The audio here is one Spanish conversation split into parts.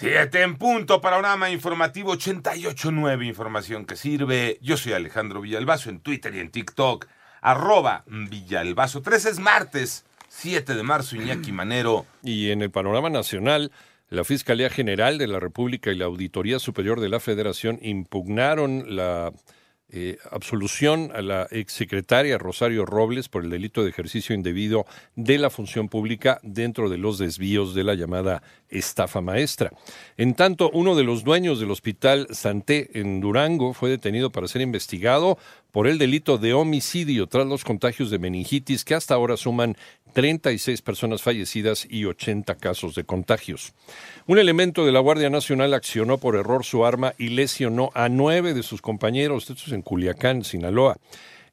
Siete en punto, panorama informativo 88.9, información que sirve. Yo soy Alejandro Villalbazo en Twitter y en TikTok, arroba Villalbazo. 3 es martes, 7 de marzo, Iñaki Manero. Y en el panorama nacional, la Fiscalía General de la República y la Auditoría Superior de la Federación impugnaron la eh, absolución a la exsecretaria Rosario Robles por el delito de ejercicio indebido de la función pública dentro de los desvíos de la llamada estafa maestra. En tanto, uno de los dueños del hospital Santé en Durango fue detenido para ser investigado por el delito de homicidio tras los contagios de meningitis que hasta ahora suman 36 personas fallecidas y 80 casos de contagios. Un elemento de la Guardia Nacional accionó por error su arma y lesionó a nueve de sus compañeros, esto es en Culiacán, Sinaloa.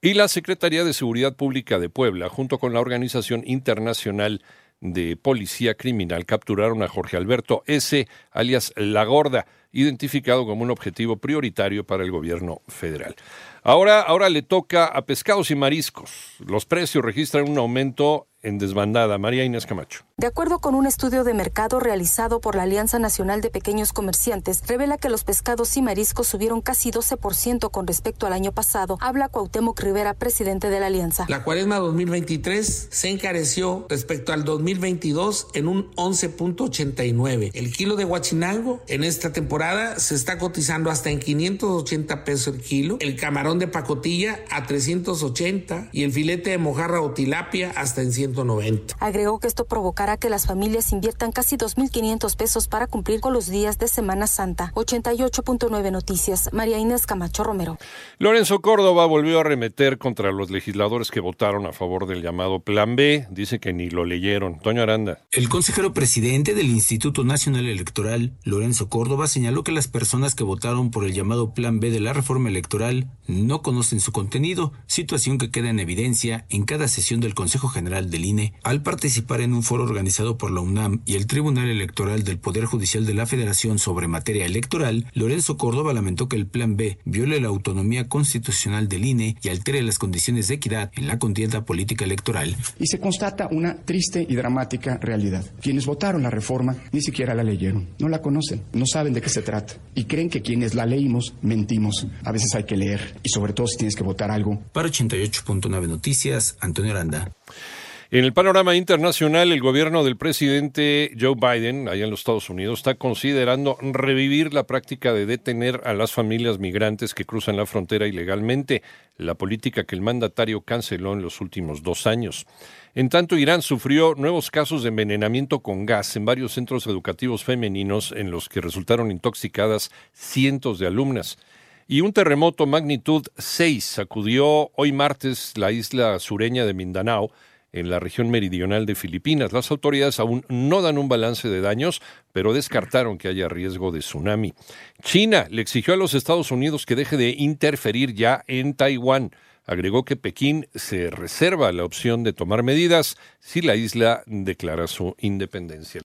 Y la Secretaría de Seguridad Pública de Puebla, junto con la Organización Internacional de Policía Criminal, capturaron a Jorge Alberto S., alias La Gorda, identificado como un objetivo prioritario para el gobierno federal. Ahora, ahora le toca a pescados y mariscos. Los precios registran un aumento en desbandada. María Inés Camacho. De acuerdo con un estudio de mercado realizado por la Alianza Nacional de Pequeños Comerciantes, revela que los pescados y mariscos subieron casi 12% con respecto al año pasado. Habla Cuauhtémoc Rivera, presidente de la Alianza. La cuaresma 2023 se encareció respecto al 2022 en un 11.89. El kilo de guachinango en esta temporada se está cotizando hasta en 580 pesos el kilo. El camarón de pacotilla a 380 y el filete de mojarra o tilapia hasta en 190. Agregó que esto provocará que las familias inviertan casi 2.500 pesos para cumplir con los días de Semana Santa. 88.9 Noticias. María Inés Camacho Romero. Lorenzo Córdoba volvió a arremeter contra los legisladores que votaron a favor del llamado Plan B. Dice que ni lo leyeron. Toño Aranda. El consejero presidente del Instituto Nacional Electoral, Lorenzo Córdoba, señaló que las personas que votaron por el llamado Plan B de la reforma electoral no conocen su contenido, situación que queda en evidencia en cada sesión del Consejo General del INE al participar en un foro organizado por la UNAM y el Tribunal Electoral del Poder Judicial de la Federación sobre materia electoral, Lorenzo Córdoba lamentó que el Plan B viole la autonomía constitucional del INE y altere las condiciones de equidad en la contienda política electoral. Y se constata una triste y dramática realidad. Quienes votaron la reforma ni siquiera la leyeron, no la conocen, no saben de qué se trata y creen que quienes la leímos mentimos. A veces hay que leer y sobre todo si tienes que votar algo. Para 88.9 Noticias, Antonio Aranda. En el panorama internacional, el gobierno del presidente Joe Biden, allá en los Estados Unidos, está considerando revivir la práctica de detener a las familias migrantes que cruzan la frontera ilegalmente, la política que el mandatario canceló en los últimos dos años. En tanto, Irán sufrió nuevos casos de envenenamiento con gas en varios centros educativos femeninos en los que resultaron intoxicadas cientos de alumnas. Y un terremoto magnitud 6 sacudió hoy martes la isla sureña de Mindanao, en la región meridional de Filipinas. Las autoridades aún no dan un balance de daños, pero descartaron que haya riesgo de tsunami. China le exigió a los Estados Unidos que deje de interferir ya en Taiwán. Agregó que Pekín se reserva la opción de tomar medidas si la isla declara su independencia.